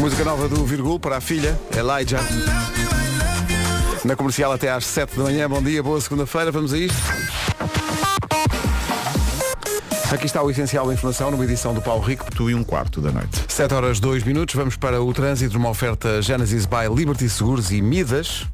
Música nova do Virgul para a filha, Elijah. Na comercial até às 7 da manhã. Bom dia, boa segunda-feira. Vamos a isto. Aqui está o essencial da informação numa edição do Paulo Rico. Tu e um quarto da noite. 7 horas 2 minutos. Vamos para o trânsito, uma oferta Genesis by Liberty Seguros e Midas.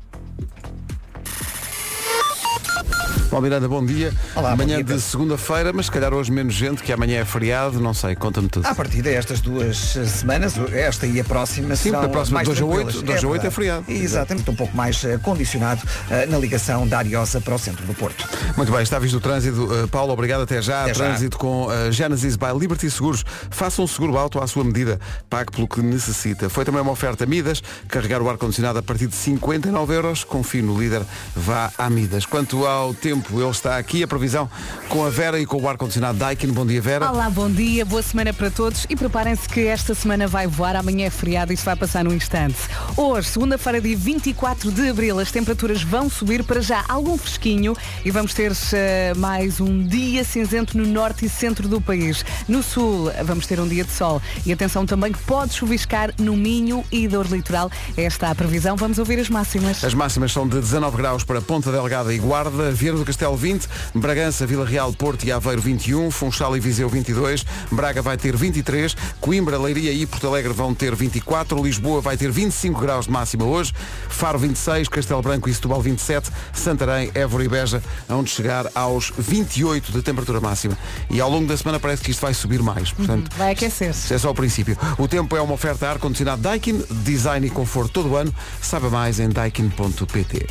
Paulo Miranda, bom dia. Olá, bom Manhã dia, de segunda-feira, mas se calhar hoje menos gente, que amanhã é feriado, não sei, conta-me tudo. À partida, estas duas eh, semanas, esta e a próxima, Sim, serão a próxima, mais dois a tranquilas. oito, dois a oito é verdade. feriado. Exatamente, um pouco mais eh, condicionado eh, na ligação da Ariosa para o centro do Porto. Muito bem, está visto o trânsito. Uh, Paulo, obrigado até já. Até já. trânsito com uh, Genesis by Liberty Seguros. Faça um seguro alto à sua medida. Pague pelo que necessita. Foi também uma oferta Midas. Carregar o ar-condicionado a partir de 59 euros. Confie no líder. Vá à Midas. Quanto ao tempo, ele está aqui. A previsão com a Vera e com o ar-condicionado Daikin. Bom dia, Vera. Olá, bom dia, boa semana para todos e preparem-se que esta semana vai voar, amanhã é feriado e isso vai passar num instante. Hoje, segunda-feira, dia 24 de abril, as temperaturas vão subir para já algum fresquinho e vamos ter eh, mais um dia cinzento no norte e centro do país. No sul, vamos ter um dia de sol e atenção também que pode chuviscar no Minho e dor litoral. Esta é a previsão. Vamos ouvir as máximas. As máximas são de 19 graus para Ponta Delgada e Guarda, Vieira do Castelo 20, Bragança, Vila Real, Porto e Aveiro 21, Funchal e Viseu 22, Braga vai ter 23, Coimbra, Leiria e Porto Alegre vão ter 24, Lisboa vai ter 25 graus de máxima hoje, Faro 26, Castelo Branco e Setúbal 27, Santarém, Évora e Beja onde chegar aos 28 de temperatura máxima. E ao longo da semana parece que isto vai subir mais, portanto... Vai aquecer-se. Isto é só o princípio. O tempo é uma oferta ar-condicionado Daikin, design e conforto todo o ano. Saiba mais em daikin.pt.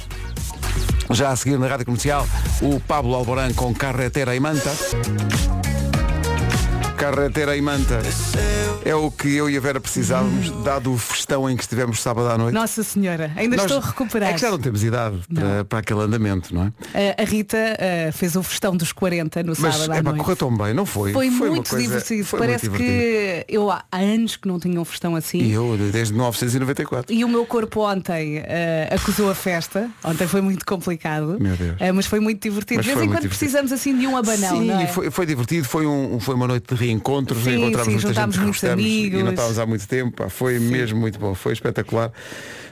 Já a seguir na Rádio Comercial, o Pablo Alborán com Carretera e Manta. Carretera e Manta é o que eu e a Vera precisávamos, dado o festão em que estivemos sábado à noite. Nossa Senhora, ainda Nós- estou a recuperar. É que já não temos idade para, para aquele andamento, não é? Uh, a Rita uh, fez o festão dos 40 no Mas sábado à é noite. correr tão bem, não foi? Foi, uma muito coisa- divertido. foi muito Parece divertido. que eu há anos que não tinha um festão assim. E eu, desde 1994. E o meu corpo ontem uh, acusou a festa. Ontem foi muito complicado. Meu Deus. Uh, mas foi muito divertido. Mas de vez foi em muito quando divertido. precisamos assim de um abanão, Sim, não é? foi, foi divertido, foi, um, foi uma noite de reencontros, Sim, reencontramos sim, muita gente que amigos. e não estávamos há muito tempo, pá, foi mesmo muito bom, foi espetacular.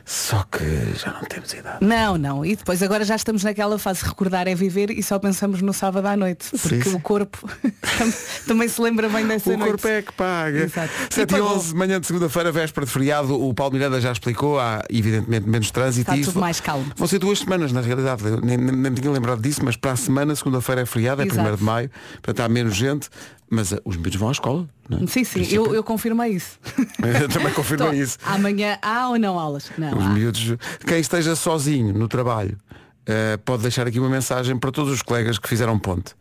Só que já não temos idade. Não, não. E depois agora já estamos naquela fase recordar é viver e só pensamos no sábado à noite. Porque sim. o corpo tam- também se lembra bem dessa O noite. corpo é que paga. Exato. 7 e E pagou. 11, manhã de segunda-feira, véspera de feriado, o Paulo Miranda já explicou, há evidentemente menos trânsito. Está tudo mais calmo. Vão ser duas semanas, na realidade. Nem, nem, nem tinha lembrado disso, mas para a semana, segunda-feira é feriado, é Exato. 1 de maio, portanto há menos gente, mas uh, os miúdos vão à escola. É? Sim, sim, eu, eu confirmei isso. Eu também confirmei isso. Amanhã há ou não aulas? Não. Os há. miúdos, quem esteja sozinho no trabalho, eh, pode deixar aqui uma mensagem para todos os colegas que fizeram ponte.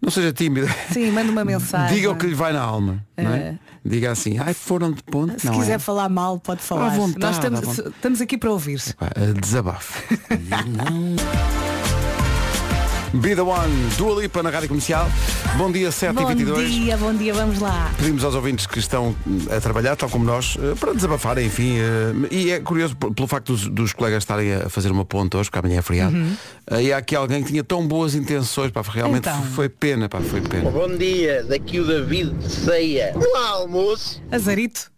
Não seja tímido. Sim, manda uma mensagem. Diga o que lhe vai na alma. é? Eh. Diga assim, ai foram de ponte. Se não quiser é? falar mal, pode falar. À vontade, Nós estamos, estamos aqui para ouvir. Eh, Desabafo. Be the One, Dua Lipa na Rádio Comercial. Bom dia, 7 e Bom 22 dia, bom dia, vamos lá. Pedimos aos ouvintes que estão a trabalhar, tal como nós, eh, para desabafar, enfim. eh, E é curioso pelo facto dos, dos colegas estarem a fazer uma ponta hoje, porque amanhã é feriado. Eh, E há aqui alguém que tinha tão boas intenções, pá, realmente Então. foi pena, pá, foi pena. Bom dia, daqui o David de Ceia. No almoço. Azarito,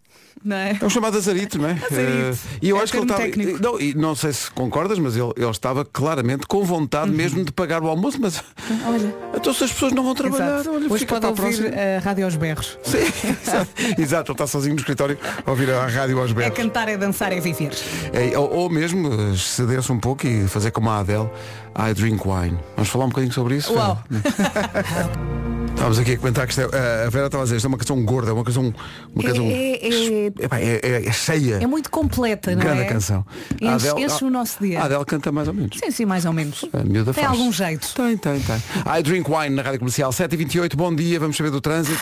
não é? É um chamado Azarito, não é? Azarito. Eh, E eu É acho que ele estava. técnico. Não, e não sei se concordas, mas ele, ele estava claramente com vontade mesmo de pagar o almoço, mas Olha, então se as pessoas não vão trabalhar, exato. olha, Hoje fica pode a ouvir próxima. a rádio aos berros. Sim, exato. ele está sozinho no escritório a ouvir a rádio aos É berros. cantar, é dançar, é viver. É, ou, ou mesmo eh, ceder-se um pouco e fazer como a Adele, I drink wine. Vamos falar um bocadinho sobre isso? Uau. Estávamos aqui a comentar que isto é, a Vera estava a dizer, isto é uma canção gorda, é uma canção. Uma É- canção é- é- é, é- é cheia. É muito completa, não Grande é? canção. Enche, Adele- enche o nosso dia. A Adele canta mais ou menos. Sim, sim, mais ou menos. Tem faz. algum jeito. Tem, tem, tem. I Drink Wine na Rádio Comercial 7h28, bom dia, vamos saber do trânsito.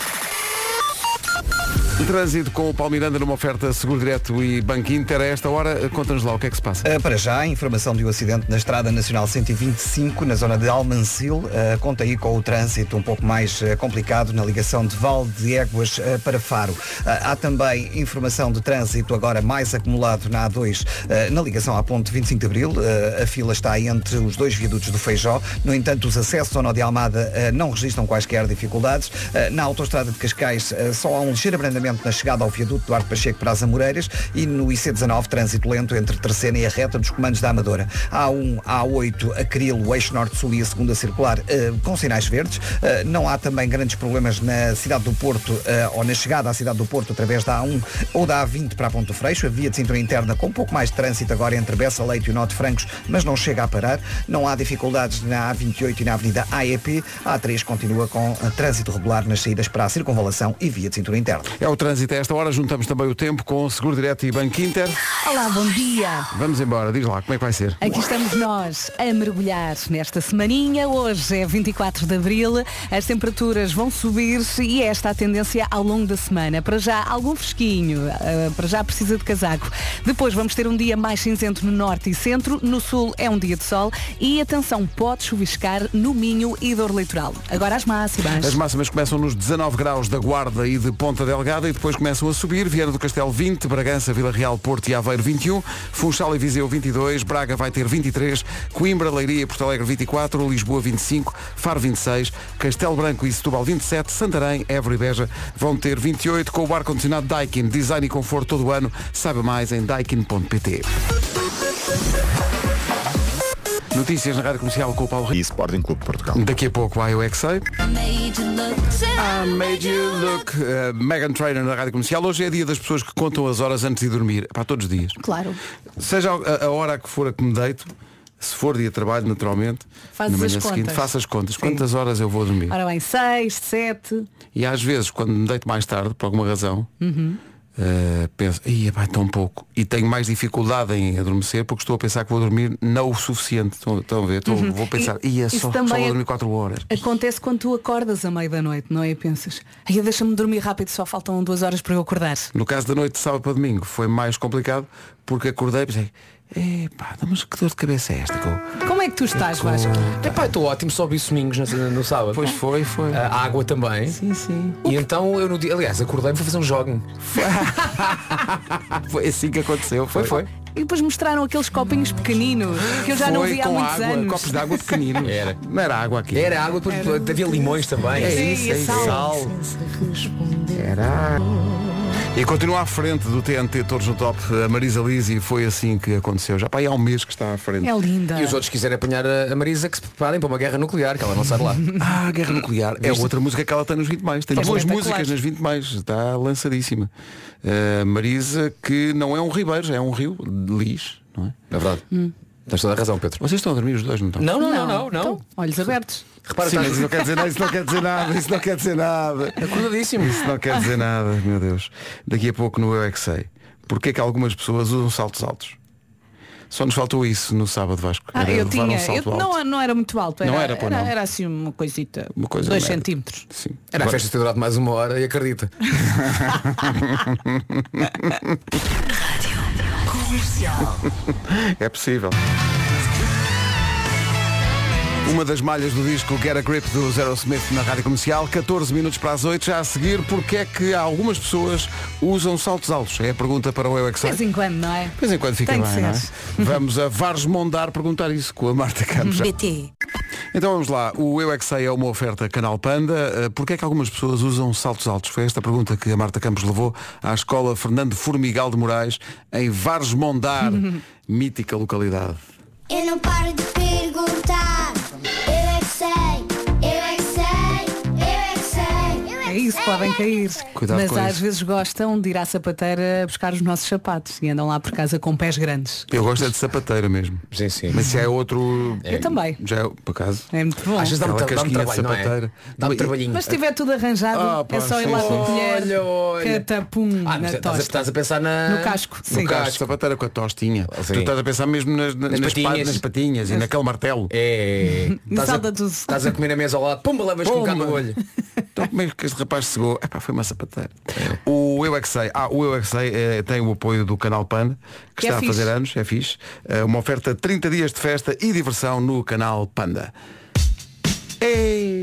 Trânsito com o Paulo Miranda numa oferta Seguro Direto e Banco Inter. A esta hora, conta-nos lá o que é que se passa. Uh, para já, informação de um acidente na Estrada Nacional 125, na zona de Almancil. Uh, conta aí com o trânsito um pouco mais uh, complicado na ligação de Val de Éguas para Faro. Há também informação de trânsito agora mais acumulado na A2, uh, na ligação à ponte 25 de Abril. A fila está entre os dois viadutos do Feijó. No entanto, os acessos ao Nó de Almada não registram quaisquer dificuldades. Na autoestrada de Cascais só há um ligeiro abrandamento na chegada ao viaduto Duarte Pacheco para as Amoreiras e no IC19 trânsito lento entre Terceira e a reta dos comandos da Amadora. A1, A8, Acril, o eixo norte-sul e a segunda circular eh, com sinais verdes. Eh, não há também grandes problemas na cidade do Porto eh, ou na chegada à cidade do Porto através da A1 ou da A20 para a Ponto Freixo. A via de cintura interna com um pouco mais de trânsito agora entre Bessa Leite e o Norte Francos, mas não chega a parar. Não há dificuldades na A28 e na Avenida AEP. A A3 continua com trânsito regular nas saídas para a circunvalação e via de cintura interna. É o trânsito a esta hora, juntamos também o tempo com o Seguro Direto e Banco Inter. Olá, bom dia. Vamos embora, diz lá, como é que vai ser? Aqui estamos nós a mergulhar nesta semaninha. Hoje é 24 de Abril. As temperaturas vão subir e é esta a tendência ao longo da semana. Para já, algum fresquinho. Uh, para já precisa de casaco. Depois vamos ter um dia mais cinzento no norte e centro. No sul é um dia de sol. E atenção, pode chuviscar no Minho e dor litoral. Agora as máximas. As máximas começam nos 19 graus da Guarda e de Ponta Delgada e depois começam a subir. Viana do Castelo 20, Bragança, Vila Real, Porto e Aveiro 21, Funchal e Viseu 22, Braga vai ter 23, Coimbra, Leiria Porto Alegre 24, Lisboa 25, Faro 26, Castelo Branco e Setúbal 27, Santarém, Évora e Beja vão ter 28 com o ar-condicionado Daikin, design e conforto todo o ano. Saiba mais em daikin.pt. Notícias na Rádio Comercial com o Paulo e Rico. Sporting Clube de Portugal. Daqui a pouco vai o XA. I made you look. Uh, Megan Trainer na Rádio Comercial. Hoje é dia das pessoas que contam as horas antes de dormir. Para todos os dias. Claro. Seja a, a hora que for a que me deito, se for dia de trabalho, naturalmente, Fazes na as manhã seguinte, contas. faço as contas. Sim. Quantas horas eu vou dormir? Ora bem, 6, 7. E às vezes, quando me deito mais tarde, por alguma razão, Uhum. Eh, penso, ia vai tão pouco. E tenho mais dificuldade em adormecer porque estou a pensar que vou dormir não o suficiente. Estão, estão a ver? Estou- Vou pensar, Uhum. E- ia isso só, só vou é- dormir 4 horas. Acontece quando tu acordas à meia da noite, não é? E pensas, ai, deixa-me dormir rápido, só faltam duas horas para eu acordar. No caso da noite de sábado para domingo foi mais complicado porque acordei e pensei, epá, mas que dor de cabeça é esta? eu-" Como é que tu estás, Vasco? Epá, estou ótimo, só vi domingos no, no sábado. Pois foi, foi. A água também. Sim, sim. E então eu no dia. Aliás, acordei e fui fazer um jogging. Foi assim que aconteceu. Foi, foi. E depois mostraram aqueles copinhos pequeninos que eu já não Foi vi há com muitos água, anos. copos de água pequeninos. Era. Não era água aqui. Era água, depois havia limões também. É Sim, isso, é isso. sal. Era. E continua à frente do TNT Todos no Top. A Marisa Lisi foi assim que aconteceu. Já para aí há um mês que está à frente. É linda. E os outros quiserem apanhar a Marisa que se preparem para uma guerra nuclear, que ela não sai de lá. Ah, Guerra Nuclear. É outra música que ela tem nos 20 mais. Tem É duas espetacular. músicas nas 20 mais. Está lançadíssima. Uh, Marisa, que não é um ribeiro, é um rio de lis, não é? É verdade. Hum. Tens toda a razão, Pedro. Vocês estão a dormir os dois, não estão? Não, não, não, não, não. Então, olhos abertos. Repara, Sim, mas isso não quer dizer nada, isso não quer dizer nada, isso não quer dizer nada. acordadíssimo. Isso não quer dizer nada, meu Deus. Daqui a pouco no Eu é que sei. Porquê que algumas pessoas usam saltos altos? Só nos faltou isso no sábado, Vasco. Ah, Era eu tinha. um eu, não, não era muito alto. Era, Não era, pô, era, não. era assim uma coisita. Uma coisa dois média. centímetros. Sim. Era a Agora- festa ter durado mais uma hora e acredita. É possível. Uma das malhas do disco Get a Grip do Zero Smith na rádio comercial, 14 minutos para as 8, já a seguir, porque é que algumas pessoas usam saltos altos? É a pergunta para o Eu é De vez em quando, não é? De vez em quando fica Tem bem, não é? Vamos a Vares Mondar perguntar isso com a Marta Campos. BT. Então vamos lá, o Eu é que Sei é uma oferta Canal Panda. Uh, Porquê é que algumas pessoas usam saltos altos? Foi esta a pergunta que a Marta Campos levou à escola Fernando Formigal de Moraes em Vares Mondar, mítica localidade. Eu não paro de perguntar. Isso, podem é cair. Cuidado Mas com às isso. vezes gostam de ir à sapateira buscar os nossos sapatos e andam lá por casa com pés grandes. Eu gosto é de sapateira mesmo. Sim, sim. Mas se é outro. Eu também. Já é, por acaso. É muito bom. Às vezes dá-me tra- de trabalho, não é? Dá-me E- trabalhinho. Mas se tiver tudo arranjado, Ah, pá, é só ir lá com a colher, Olha, olha. catapum Ah, na mas estás, a, tosta. estás a pensar na... No casco, sim. No caso, sapateira com a tostinha. Sim. Tu estás a pensar mesmo nas, nas, nas patinhas. pa- nas patinhas e naquele martelo. É. Estás a, estás a comer na mesa ao lado, pumba, levas com um bocado no olho. Então como é que este rapaz chegou? Epá, foi uma sapateira. O Eu é que sei, ah, o Eu é que sei eh, tem o apoio do canal Pan, que, Que é está a fixe. fazer anos, é fixe. Eh, uma oferta de 30 dias de festa e diversão no canal Panda. Ei.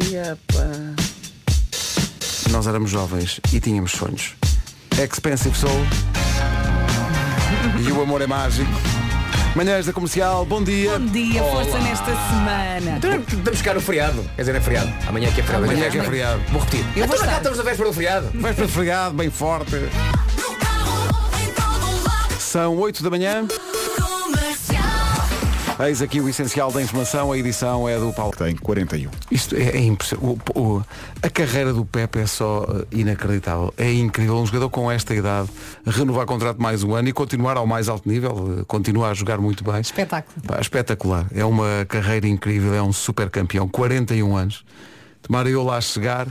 Nós éramos jovens e tínhamos sonhos. Expensive Soul. E o amor é mágico. Manhãs da Comercial, bom dia. Bom dia, força Olá. nesta semana. Então, Vamos buscar o feriado. Quer dizer, é feriado. Amanhã é que é feriado. Amanhã é que é feriado. Vou repetir. Eu então vou já cá estar. estamos a véspera do feriado. Vais para fregado, bem forte. São 8 da manhã. Eis aqui o essencial da informação. A edição é do Paulo. Tem 41. Isto é, é impressionante. O- o- a carreira do Pepe é só eh, inacreditável. É incrível. Um jogador com esta idade renovar contrato mais um ano e continuar ao mais alto nível. eh, Continua a jogar muito bem. Espetáculo. Pá, espetacular. É uma carreira incrível. É um super campeão. 41 anos. Tomara eu lá chegar.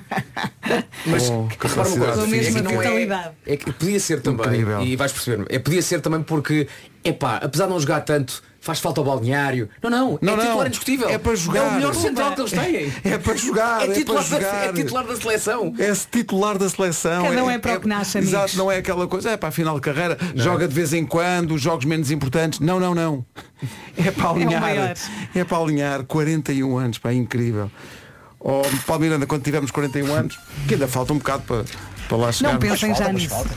Mas Com repara uma capacidade coisa, física. é que não é, é que podia ser também, Incrível. e vais perceber, é, podia ser também porque, epá, apesar de não jogar tanto, faz falta ao balneário. Não, não, Não, é não. titular indiscutível. É para jogar. É o melhor central que eles têm. É para jogar. É É, titular, para da, jogar. é titular da seleção. É titular da seleção. Cada um é para o que nasce, amigos. Exato, não é aquela coisa, é para a final de carreira, joga de vez em quando, jogos menos importantes. Não, não, não. É para alinhar. É, para alinhar 41 anos, pá, incrível. Oh, Paulo Miranda, quando tivermos 41 anos, que ainda falta um bocado para, para lá chegar. Não pensem já nisso. falta.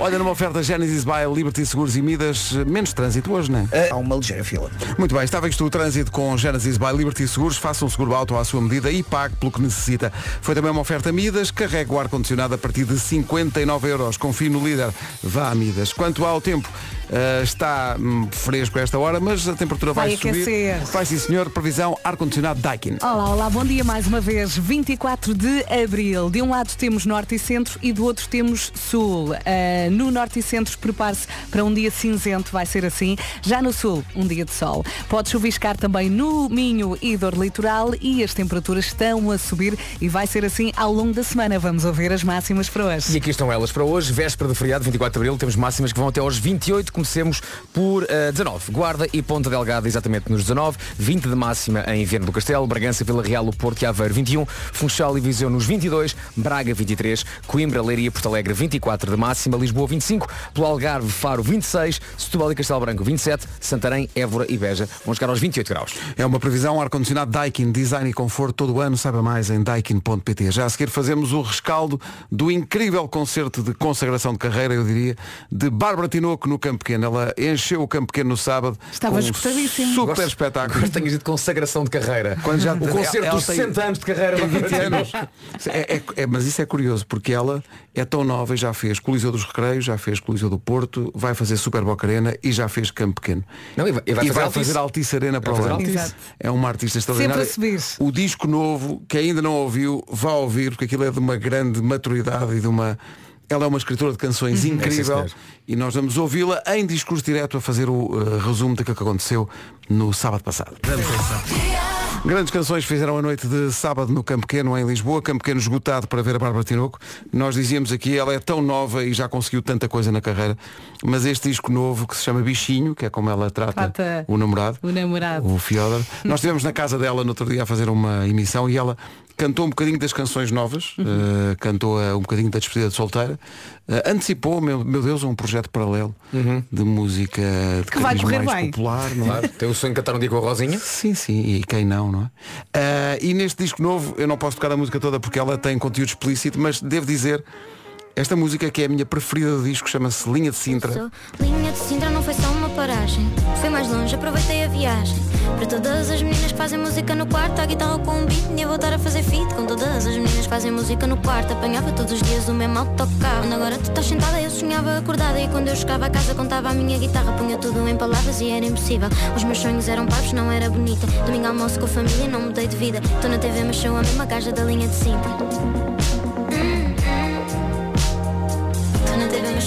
Olha, numa oferta Genesis by Liberty Seguros e Midas, menos trânsito hoje, não é? Há uma ligeira fila. Muito bem, está visto o trânsito com Genesis by Liberty Seguros. Faça um seguro auto à sua medida e pague pelo que necessita. Foi também uma oferta Midas. Carregue o ar-condicionado a partir de 59 euros. Confie no líder. Vá a Midas. Quanto ao tempo, eh, está hum, fresco a esta hora, mas a temperatura vai, Vai subir. aquecer. Vai sim, senhor. Previsão ar-condicionado Daikin. Olá, olá, bom dia mais uma vez. 24 de abril. De um lado temos norte e centro e do outro temos sul. Ah, no norte e centro, prepare-se para um dia cinzento, vai ser assim. Já no sul, um dia de sol. Pode chuviscar também no Minho e dor litoral e as temperaturas estão a subir e vai ser assim ao longo da semana. Vamos ouvir as máximas para E hoje. aqui estão elas para hoje, véspera de feriado, 24 de Abril, temos máximas que vão até aos 28, comecemos por eh, 19, Guarda e Ponta Delgada exatamente nos 19, 20 de máxima em Viana do Castelo, Bragança, Vila Real, o Porto e Aveiro 21, Funchal e Viseu nos 22, Braga 23, Coimbra, Leiria, Porto Alegre 24 de máxima, Lisboa 25, pelo Algarve, Faro 26, Setúbal e Castelo Branco 27, Santarém, Évora e Beja vão chegar aos 28 graus. É uma previsão ar-condicionado Daikin, design e conforto todo o ano, saiba mais em daikin.pt. Já a seguir fazemos o rescaldo do incrível concerto de consagração de carreira, eu diria, de Bárbara Tinoco no Campo Pequeno. Ela encheu o Campo Pequeno no sábado. Estava com esgotadíssimo. Super Gosto- espetáculo. Gosto tenhas dito consagração de carreira. Quando já- o concerto ela dos tem- 60 anos de carreira. Tem 20 anos. É, é- é- mas isso é curioso, porque ela é tão nova e já fez Coliseu dos Recreios, já fez Coliseu do Porto, vai fazer Super Boca Arena e já fez Campo Pequeno. Não, e vai- e vai fazer Altice. Altice Arena para o fazer. Altice. É uma artista extraordinária. Sempre a subir. O disco novo, que ainda não ouviu, vá ouvir, porque aquilo é de uma grande maturidade e de uma. Ela é uma escritora de canções Uhum. É, incrível senhor. e nós vamos ouvi-la em discurso direto a fazer o uh, resumo daquilo que aconteceu no sábado passado. Grandes canções fizeram a noite de sábado no Campo Pequeno, em Lisboa. Campo Pequeno esgotado para ver a Bárbara Tinoco. Nós dizíamos aqui, ela é tão nova e já conseguiu tanta coisa na carreira. Mas este disco novo, que se chama Bichinho, que é como ela trata, Trata o namorado, o namorado. o Fiodor. Nós estivemos na casa dela no outro dia a fazer uma emissão e ela cantou um bocadinho das canções novas, Uhum. eh, cantou eh, um bocadinho da despedida de solteira, eh, antecipou, meu, meu Deus, um projeto paralelo de música de Que vai correr mais bem. popular. Não é? Claro, tem o sonho de cantar um dia com a Rosinha. Sim, sim, e quem não, não é? Ah, e neste disco novo, eu não posso tocar a música toda porque ela tem conteúdo explícito, mas devo dizer, esta música que é a minha preferida do disco, chama-se Linha de Sintra. Linha de Sintra não foi só uma paragem. Fui mais longe, aproveitei a viagem. Para todas as meninas que fazem música no quarto, a guitarra com um beat, ia voltar a fazer feat. Com todas as meninas que fazem música no quarto, apanhava todos os dias o mesmo autocarro. Agora tu estás sentada, eu sonhava acordada. E quando eu chegava a casa, contava a minha guitarra, punha tudo em palavras e era impossível. Os meus sonhos eram parvos, não era bonita. Domingo almoço com a família, não mudei de vida. Estou na TV, mas sou a mesma gaja da linha de Sintra.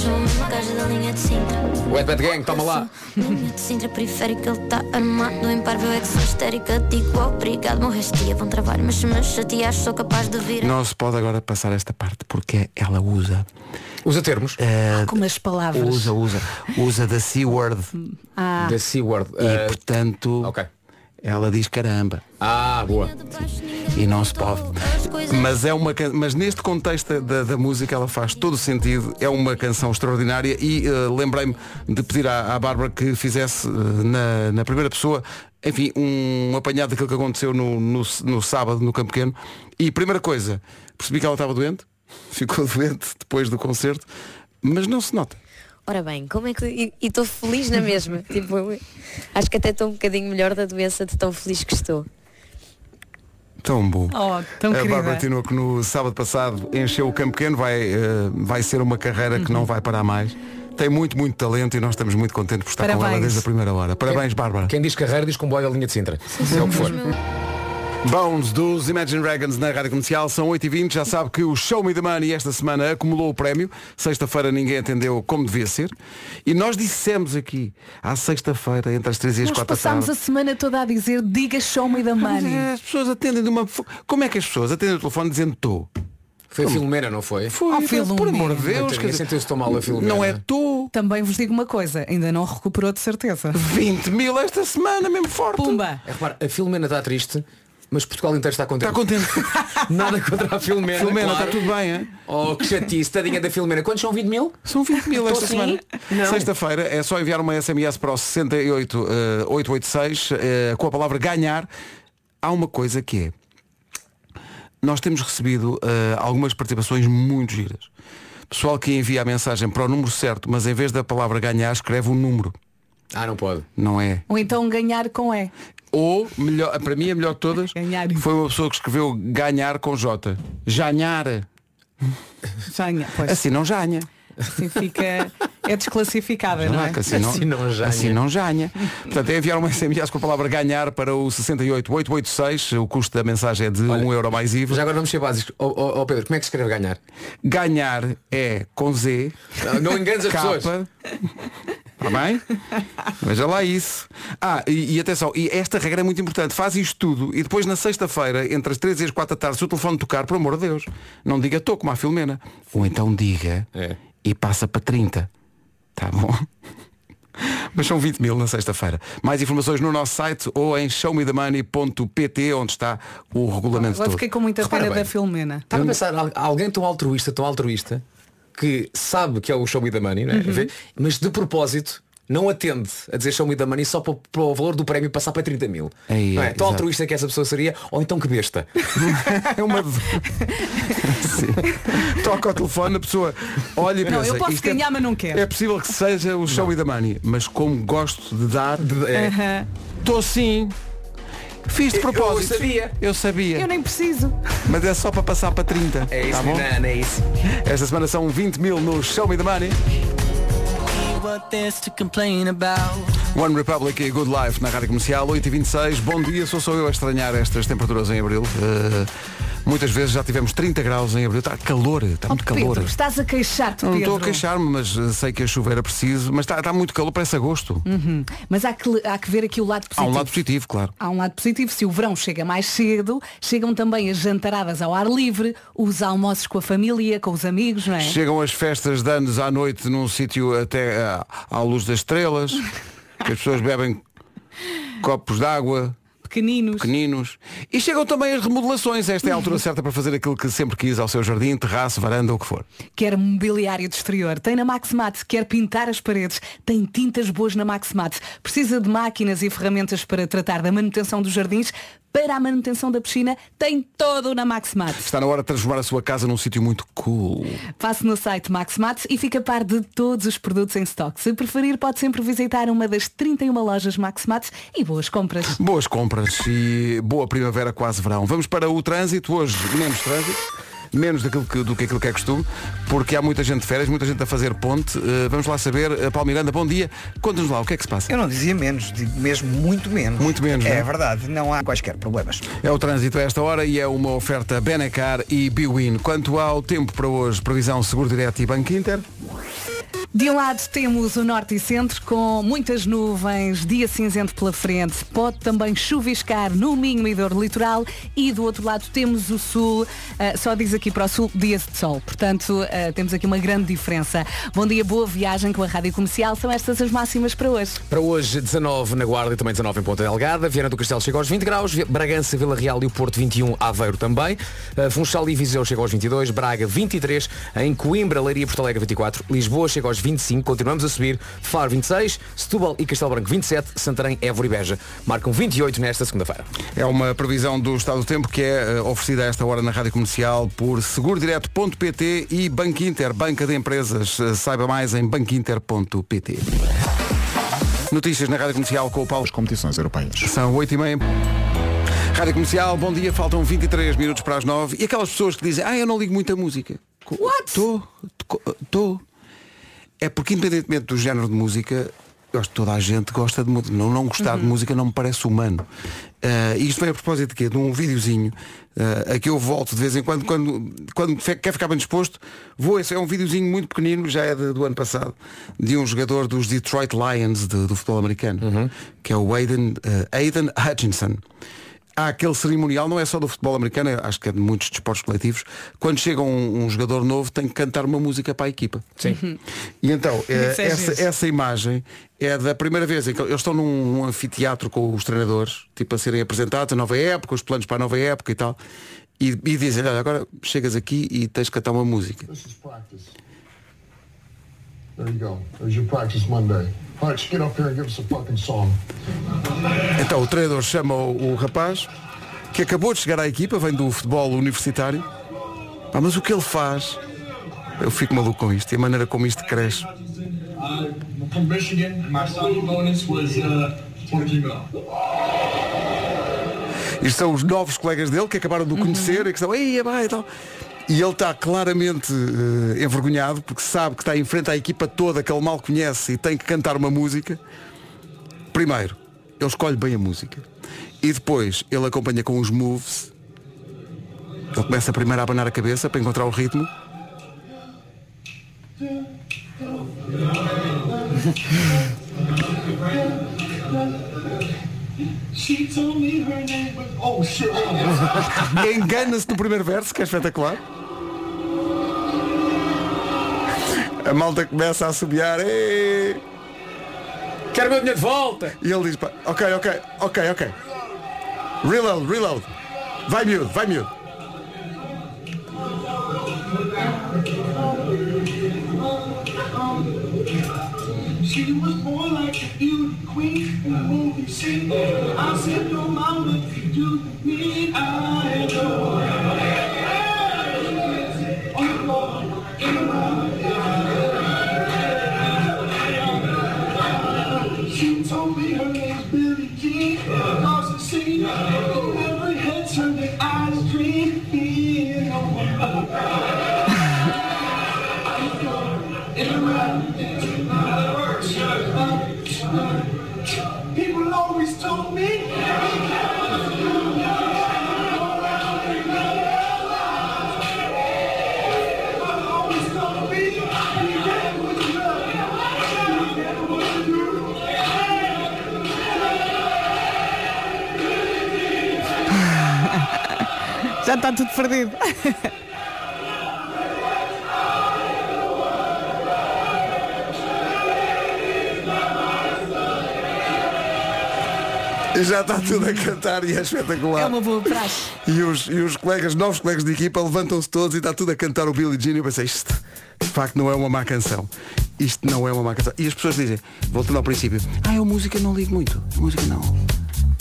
Da linha de Sintra. O Ed Bad Gang, toma lá. Linha de Sintra periférica, ele tá armado em parvo, eu é que sou histérica. Digo obrigado, morreste dia, bom trabalho, mas se me chateares, sou capaz de vir. Não se pode agora passar esta parte porque ela usa. Usa termos. eh, Com as palavras. usa, usa. Usa da C-word. Ah, Da C-word. E portanto ok. ela diz caramba. Ah, boa. E não se pode. Mas, é uma, mas neste contexto da, da música ela faz todo o sentido, é uma canção extraordinária e eh, lembrei-me de pedir à, à Bárbara que fizesse eh, na, na primeira pessoa, enfim, um apanhado daquilo que aconteceu no, no, no sábado no Campo Pequeno. E primeira coisa, percebi que ela estava doente, ficou doente depois do concerto, mas não se nota. ora bem, como é que. E estou feliz na mesma. tipo, acho que até estou um bocadinho melhor da doença de tão feliz que estou. Tão bom. Oh, tão a querida. Bárbara Tinoco no sábado passado encheu o campo pequeno, vai, eh, vai ser uma carreira que Uhum. não vai parar mais. Tem muito, muito talento e nós estamos muito contentes por estar com ela Parabéns. desde a primeira hora. Parabéns, Bárbara. Quem diz carreira diz comboio da linha de Sintra. É o que for. Bones dos Imagine Dragons na Rádio Comercial são 8h20, já sabe que o Show Me the Money esta semana acumulou o prémio. Sexta-feira ninguém atendeu como devia ser. E nós dissemos aqui, à sexta-feira, entre as 3 e as Nós 4 da passámos tarde. a semana toda a dizer diga show me the money. As pessoas atendem de uma. Como é que as pessoas atendem o telefone dizendo estou? Foi a Filomena, não foi? Foi, Oh, por amor de Deus. Quer dizer, sentiu-se tão mal a Filomena. Não é tu. Também vos digo uma coisa, ainda não recuperou de certeza. 20 mil esta semana, mesmo forte. Pumba! É, repara, a Filomena está triste, mas Portugal inteiro está contente. Está contente. Nada contra a Filomena. Filomena, claro. está tudo bem, hein? Oh, que chatice, tadinha da Filomena. Quantos são 20 mil? São 20 mil esta Estou semana. Sexta-feira é só enviar uma SMS para o 68886 eh, com a palavra ganhar. Há uma coisa que é. Nós temos recebido eh, algumas participações muito giras. Pessoal que envia a mensagem para o número certo, mas em vez da palavra ganhar, escreve um número. Ah, não pode. Não é? Ou então ganhar com E. Ou, melhor, para mim a melhor de todas, Ganhar. foi uma pessoa que escreveu ganhar com J. Janhar. Janha. Pois, Assim não janha. Assim fica. É desclassificada, não é? que assim não, Assim não janha. assim não janha. Portanto, é enviar uma SMS com a palavra ganhar para o 68886. O custo da mensagem é de Olha, 1 euro mais IVA. Já agora vamos ser básicos. Oh, oh, oh, Pedro, como é que se escreve ganhar? Ganhar é com Z, Não, não enganes as pessoas. Está bem? Veja lá isso. Ah, e, e atenção, e esta regra é muito importante. Faz isto tudo e depois na sexta-feira, entre as 3 e as 4 da tarde, se o telefone tocar, por amor de Deus, não diga estou como a Filomena. Ou então diga É. e passa para 30. Tá bom? Mas são 20 mil na sexta-feira. Mais informações no nosso site ou em showmethemoney.pt onde está o regulamento Agora todo. fiquei com muita Repara pena bem. da Filomena. Estava a pensar, al- alguém tão altruísta, tão altruísta, que sabe que é o show me the money, não é? Uhum. mas de propósito não atende a dizer show me the money só para, para o valor do prémio passar para 30 mil. Aí, não é? é, Tão altruísta que essa pessoa seria, ou então que besta. É uma. Toca o telefone, a pessoa olha e Não, pensa. eu posso "Isto é- ganhar, mas não quero." É possível que seja o show e da money, mas como gosto de dar, É. Aham. estou sim. Fiz de propósito. Eu sabia. Eu sabia. Eu nem preciso. Mas é só para passar para 30. É isso, tá bom? É isso. Esta semana são 20 mil no Show Me the Money. One Republic e Good Life na Rádio Comercial, 8h26. Bom dia, sou só eu a estranhar estas temperaturas em Abril. Uh, muitas vezes já tivemos 30 graus em Abril. Está calor, está muito Oh, Pedro, calor. estás a queixar-te, Não estou a queixar-me, mas uh, sei que a chuva era preciso. Mas está, está muito calor, parece agosto. Mas há que, há que ver aqui o lado Há positivo. um lado positivo, claro. Há um lado positivo, se o verão chega mais cedo, chegam também as jantaradas ao ar livre, os almoços com a família, com os amigos, não é? Chegam as festas de anos à noite num sítio até uh, à luz das estrelas, que as pessoas bebem copos de água, Pequeninos. pequeninos. E chegam também as remodelações. Esta é a altura certa para fazer aquilo que sempre quis ao seu jardim, terraço, varanda ou o que for. Quer mobiliário de exterior, tem na Maxmat. Quer pintar as paredes, tem tintas boas na Maxmat. Precisa de máquinas e ferramentas para tratar da manutenção dos jardins, para a manutenção da piscina, tem todo na Maxmat. Está na hora de transformar a sua casa num sítio muito cool. Passe no site Maxmat e fica a par de todos os produtos em stock. Se preferir, pode sempre visitar uma das 31 lojas Maxmat e boas compras. Boas compras e boa primavera, quase verão. Vamos para o trânsito, hoje menos trânsito. Menos daquilo que, do que aquilo que é costume, porque há muita gente de férias, muita gente a fazer ponte. Uh, vamos lá saber, uh, Paulo Miranda, bom dia. Conta-nos lá, o que é que se passa? Eu não dizia menos, digo mesmo muito menos. Muito menos, É não é? verdade, não há quaisquer problemas. É o trânsito a esta hora e é uma oferta Benacar e Biwin. Quanto ao tempo para hoje, previsão Seguro Direto e Banco Inter. De um lado temos o norte e centro com muitas nuvens, dia cinzento pela frente, pode também chuviscar no Minho e Dor Litoral e do outro lado temos o sul, ah, só diz aqui para o sul dias de sol, portanto ah, temos aqui uma grande diferença. Bom dia, boa viagem com a Rádio Comercial, são estas as máximas para hoje. Para hoje, 19 na Guarda e também 19 em Ponta Delgada. Viana do Castelo chega aos 20 graus. Bragança, Vila Real e o Porto 21. Aveiro também. Uh, Funchal e Viseu chega aos 22. Braga 23. Em Coimbra, Leiria e Porto Alegre 24. Lisboa chega aos hoje 25, continuamos a subir. Faro 26, Setúbal e Castelo Branco 27, Santarém, Évora e Beja marcam 28 nesta segunda-feira. É uma previsão do estado do tempo que é eh, oferecida a esta hora na Rádio Comercial por segurodireto.pt e Banco Inter, banca de empresas. Eh, Saiba mais em banquinter.pt. Notícias na Rádio Comercial com o Paulo. As competições europeias. São 8 e meia. Rádio Comercial, bom dia, faltam 23 minutos para as 9 E aquelas pessoas que dizem, ah, eu não ligo muita música. What? Estou, estou. É porque independentemente do género de música, eu acho que toda a gente gosta de música. Não, não gostar de música não me parece humano. Uh, e isto vem a propósito de quê? De um videozinho uh, a que eu volto de vez em quando, quando, quando quer ficar bem disposto, vou, esse é um videozinho muito pequenino, já é de- do ano passado, de um jogador dos Detroit Lions de- do futebol americano, que é o Aiden, uh, Aiden Hutchinson. Há aquele cerimonial, não é só do futebol americano, é- acho que é de muitos desportos coletivos, quando chega um, um jogador novo tem que cantar uma música para a equipa. Sim. E então, é essa, essa imagem é da primeira vez em que eles estão num, num anfiteatro com os treinadores, tipo a serem apresentados, a nova época, os planos para a nova época e tal. E, e dizem, olha, agora chegas aqui e tens de cantar uma música. There you go. There's your practice Monday. All right, just get up here and give us a fucking song. Então o treinador chama o, o rapaz que acabou de chegar à equipa, vem do futebol universitário. Pá, mas o que ele faz, eu fico maluco com isto, e a maneira como isto cresce. Uh, from Michigan, my signing bonus was 14 mil. Isto são os novos colegas dele que acabaram de o conhecer e que estão, ei, vai e tal. E ele está claramente eh, envergonhado porque sabe que está em frente à equipa toda que ele mal conhece e tem que cantar uma música. Primeiro, ele escolhe bem a música. E depois ele acompanha com os moves. Ele começa primeiro a abanar a cabeça para encontrar o ritmo. Oh! Engana-se no primeiro verso, que é espetacular. A malta começa a assobiar. "Ei!" Quero meu dinheiro de volta! E ele diz, pá, ok, ok, ok, ok. Reload, reload. Vai miúdo, vai miúdo. Já está tudo perdido. Já está tudo a cantar e é É espetacular. uma boa praxe. E, os, e os colegas, novos colegas de equipa, levantam-se todos e está tudo a cantar o Billie Jean. E eu pensei, isto de facto não é uma má canção. Isto não é uma má canção. E as pessoas dizem, voltando ao princípio, ah, eu música não ligo muito. A música não.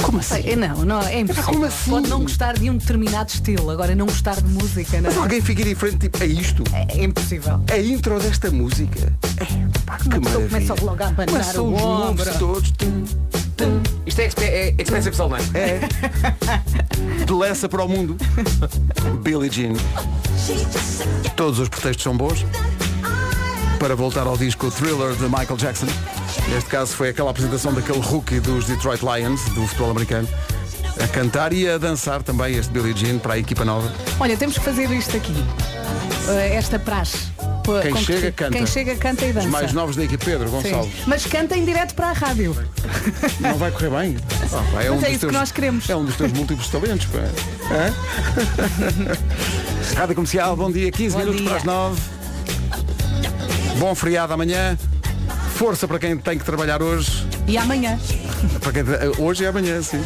Como assim? É, Não, não, é impossível. como assim? Pode não gostar de um determinado estilo, agora não gostar de música, não Mas alguém fica diferente, tipo, é isto? é, é impossível. A intro desta música. É, pá, que pessoa maravilha. começa logo a abanar Começam o os ombro. todos. Tum, tum. Isto é, exp é expensive soul, não é? É. De Lessa para o mundo. Billie Jean. Todos os pretextos são bons. Para voltar ao disco Thriller de Michael Jackson. Neste caso foi aquela apresentação daquele rookie dos Detroit Lions, do futebol americano. A cantar e a dançar também este Billie Jean para a equipa nova. Olha, temos que fazer isto aqui. Eh, esta praxe. Quem com que- chega, canta. Quem chega, canta e Os dança. mais novos da equipe, Pedro Sim. Gonçalves. Mas canta em direto para a rádio. Não vai correr bem? Ah, pá, Mas um é isso que teus- nós queremos. É um dos teus múltiplos talentos. Pá. Rádio Comercial, bom dia, 15 Bom minutos dia. para as 9. Bom feriado amanhã. Força para quem tem que trabalhar hoje. E amanhã. Para quem Hoje e amanhã, sim.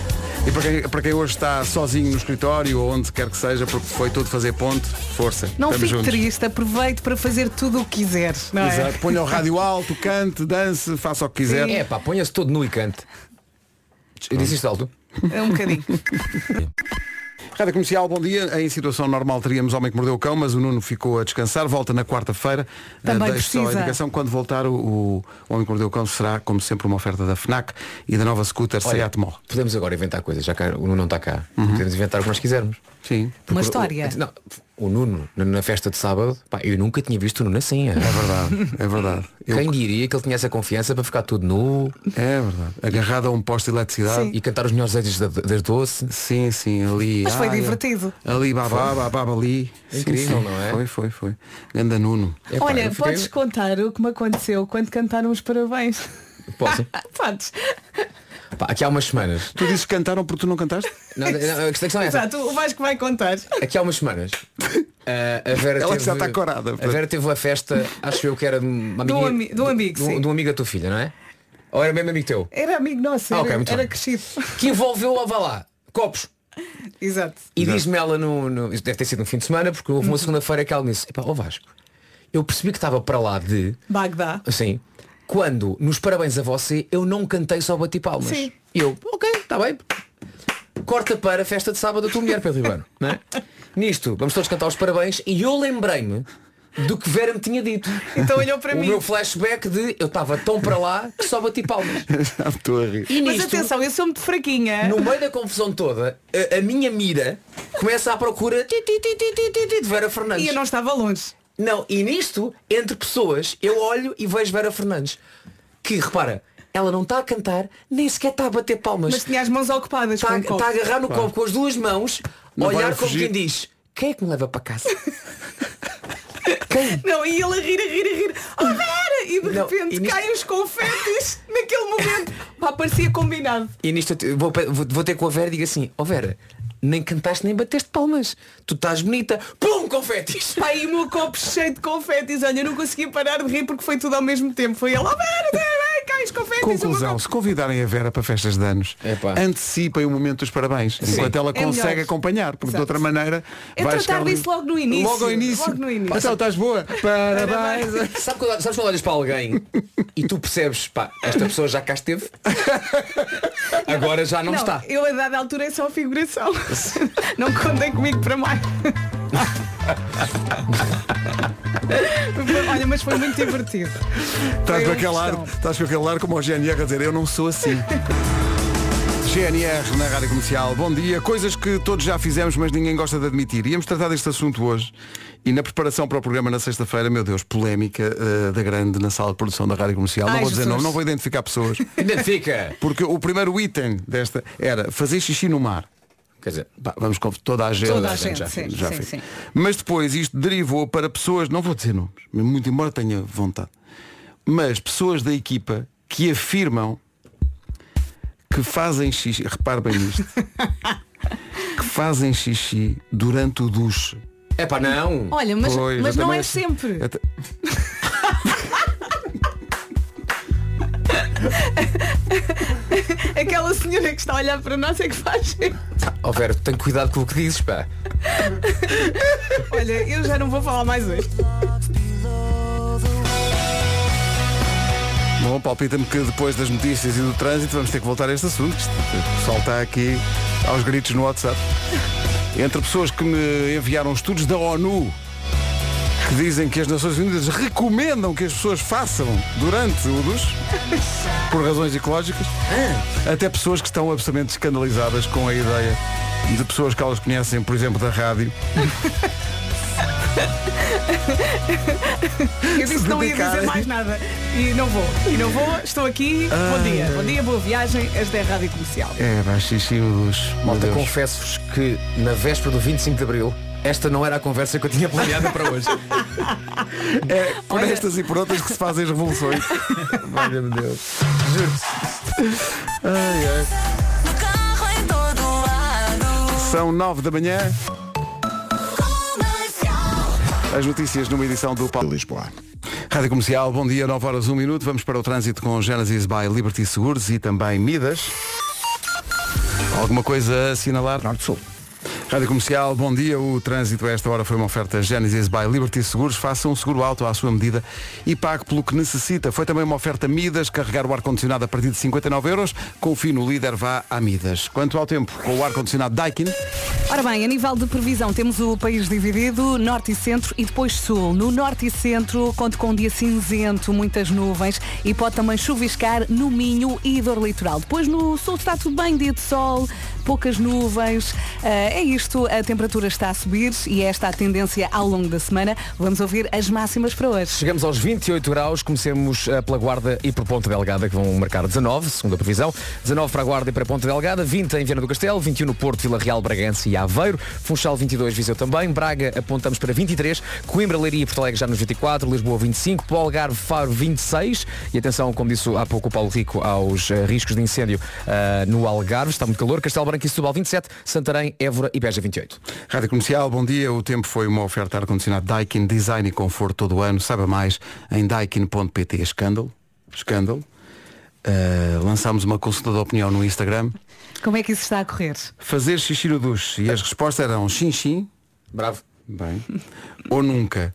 E para quem, para quem hoje está sozinho no escritório ou onde quer que seja, porque foi tudo fazer ponte, força. Não Estamos fique juntos. triste, aproveite para fazer tudo o que quiser. Não é? Exato. Ponha o rádio alto, cante, dance, faça o que quiser. É pá, ponha-se todo nu e cante. Eu disse isto alto. É um bocadinho. Rádio Comercial, bom dia. Em situação normal teríamos Homem que Mordeu o Cão, mas o Nuno ficou a descansar. Volta na quarta-feira. Também Eh, deixo só a precisa. indicação. Quando voltar, o, o Homem que Mordeu o Cão será, como sempre, uma oferta da FNAC e da nova scooter Olha, Seat Mó. Podemos agora inventar coisas, já que o Nuno não está cá. Podemos inventar o que nós quisermos. Sim. Uma Porque o- história. o- não, o Nuno, na- festa de sábado, pá, eu nunca tinha visto o Nuno assim. É verdade, é verdade. Eu- Quem diria que ele tinha essa confiança para ficar tudo nu É verdade. Agarrado a um poste de eletricidade. e cantar os melhores da- das doce. Sim, sim, ali. Mas foi ai, divertido. Ali, babá, babá, ali. Sim, Incrível, sim. não é? Foi, foi, foi. Ganda Nuno. Epá, Olha, eu fiquei- podes contar o que me aconteceu quando cantaram os parabéns. Posso? Podes. Pá, aqui há umas semanas. Tu dizes que cantaram porque tu não cantaste? Não, não, a questão é essa. Exato, o Vasco vai contar. Aqui há umas semanas. ah, a Vera Ela teve, já está corada, A Vera teve a festa, acho eu que era de uma um amiguinha- ami- de um amigo, um- sim. de um amigo da tua filha, não é? Ou era mesmo amigo teu? Era amigo nosso, Ah, era, ok, muito era crescido. Que envolveu, ó, vá lá, copos. Exato. E diz-me ela no, no- deve ter sido um fim de semana, porque houve uma segunda-feira que ela me disse, epá, ó Vasco, eu percebi que estava para lá de. Bagdá. Assim, quando nos parabéns a você, eu não cantei só bati palmas. Sim. E eu, ok, está bem. Corta para a festa de sábado da tua mulher, Pedro Ribeiro. Não é? Nisto, vamos todos cantar os parabéns e eu lembrei-me do que Vera me tinha dito. Então olhou para o mim. meu flashback de eu estava tão para lá que só bati palmas. Estou a rir. E Mas nisto, atenção, eu sou muito fraquinha. no meio da confusão toda, a, a minha mira começa à procura de Vera Fernandes. E eu não estava longe. Não, e nisto, entre pessoas, eu olho e vejo Vera Fernandes. Que, repara, ela não está a cantar, nem sequer está a bater palmas. Mas tinha as mãos ocupadas Está, está copo. a agarrar no copo com as duas mãos, Não olhar como quem diz, quem é que me leva para casa? Não, e ele a rir, a rir, a rir. Oh Vera! E de Não, repente e nisto- caem os confetes naquele momento. Pá, parecia combinado. E nisto vou, vou, vou ter com a Vera e digo assim, ó Vera, nem cantaste nem bateste palmas. Tu estás bonita. Pum, confetes! E o meu copo cheio de confetes. Olha, eu não conseguia parar de rir porque foi tudo ao mesmo tempo. Foi ele, confetes. o meu Conclusão, se convidarem a Vera para festas de anos, Epá. antecipem o momento dos parabéns, enquanto ela É consegue melhor. acompanhar, porque de Exato. outra maneira É vai tratar chegar ali- disso logo no início. Logo ao início. Logo no início. Então estás boa. Parabéns. Sabe quando, sabes quando olhas para alguém e tu percebes, pá, esta pessoa já cá esteve, agora já não, está. eu a dada altura é só figuração. não contem comigo para mais. Olha, mas foi muito divertido. Estás com aquele ar, estás com aquele ar como o GNR a dizer, eu não sou assim. GNR na Rádio Comercial, bom dia. Coisas que todos já fizemos, mas ninguém gosta de admitir. Íamos tratar deste assunto hoje e na preparação para o programa na sexta-feira, meu Deus, polémica eh, da grande na sala de produção da Rádio Comercial. não Ai, vou dizer Jesus. não, não vou identificar pessoas. Identifica! Porque o primeiro item desta era fazer xixi no mar. Quer dizer, Pá, vamos com toda a gente. Toda a já gente, fez, sim, já sim, fez. sim. Mas depois isto derivou para pessoas, não vou dizer nomes, muito embora tenha vontade, mas pessoas da equipa que afirmam que fazem xixi, repare bem nisto, que fazem xixi durante o duche. é pá, não! Olha, mas, Pois, mas não é sempre. Até- Aquela senhora que está a olhar para nós é que faz. Ó Vera, tem cuidado com o que dizes, pá. Olha, eu já não vou falar mais hoje. Bom, palpita-me que depois das notícias e do trânsito vamos ter que voltar a este assunto. O pessoal está aqui aos gritos no WhatsApp. Entre pessoas que me enviaram estudos da ONU que dizem que as Nações Unidas recomendam que as pessoas façam durante o duche, por razões ecológicas, até pessoas que estão absolutamente escandalizadas com a ideia de pessoas que elas conhecem, por exemplo, da rádio, Eu disse que não ia dizer mais nada. E não vou. E não vou. Estou aqui. Bom dia. Bom dia, boa viagem. Esta é a Rádio Comercial. é, duche. Meu Malta, confesso-vos que na véspera do 25 de Abril, esta não era a conversa que eu tinha planeada para hoje. É por Olha- estas e por outras que se fazem as revoluções. Valha-me Deus. Ai, ai. No carro em todo lado. São nove da manhã. Comercial. As notícias numa edição do Paulo. Lisboa. Rádio Comercial, bom dia, 9 horas 1 minuto. Vamos para o trânsito com Genesis by Liberty Seguros e também Midas. Alguma coisa a assinalar? Norte-Sul. Rádio Comercial, bom dia. O trânsito a esta hora foi uma oferta Genesis by Liberty Seguros. Faça um seguro alto à sua medida e pague pelo que necessita. Foi também uma oferta Midas, carregar o ar-condicionado a partir de 59 euros. Confie no líder, vá a Midas. Quanto ao tempo, com o ar-condicionado Daikin, Ora bem, a nível de previsão, temos o país dividido, norte e centro e depois sul. No norte e centro, conto com um dia cinzento, muitas nuvens e pode também chuviscar no Minho e dor litoral. Depois no sul está tudo bem, dia de sol, poucas nuvens. Ah, é isto, a temperatura está a subir e é esta a tendência ao longo da semana. Vamos ouvir as máximas para hoje. Chegamos aos 28 graus, comecemos eh, pela Guarda e por Ponta Delgada, que vão marcar 19, segundo a previsão. 19 para a Guarda e para Ponta Delgada, 20 em Viana do Castelo, 21 no Porto, Vila Real, Bragança e Aveiro, Funchal 22, Viseu também, Braga apontamos para 23, Coimbra, Leiria e Porto Alegre já nos 24, Lisboa 25, Pó Algarve, Faro 26 e atenção, como disse há pouco o Paulo Rico, aos eh, riscos de incêndio eh, no Algarve, está muito calor, Castelo Branco e Setúbal 27, Santarém, Évora e Beja 28. Rádio Comercial, bom dia. O tempo foi uma oferta ar-condicionado Daikin, design e conforto todo o ano. Saiba mais em daikin.pt. Escândalo. Escândalo. Uh, lançámos uma consulta de opinião no Instagram. Como é que isso está a correr? Fazer xixi no duche. E as respostas eram xim xim. Bravo. Bem. Ou nunca.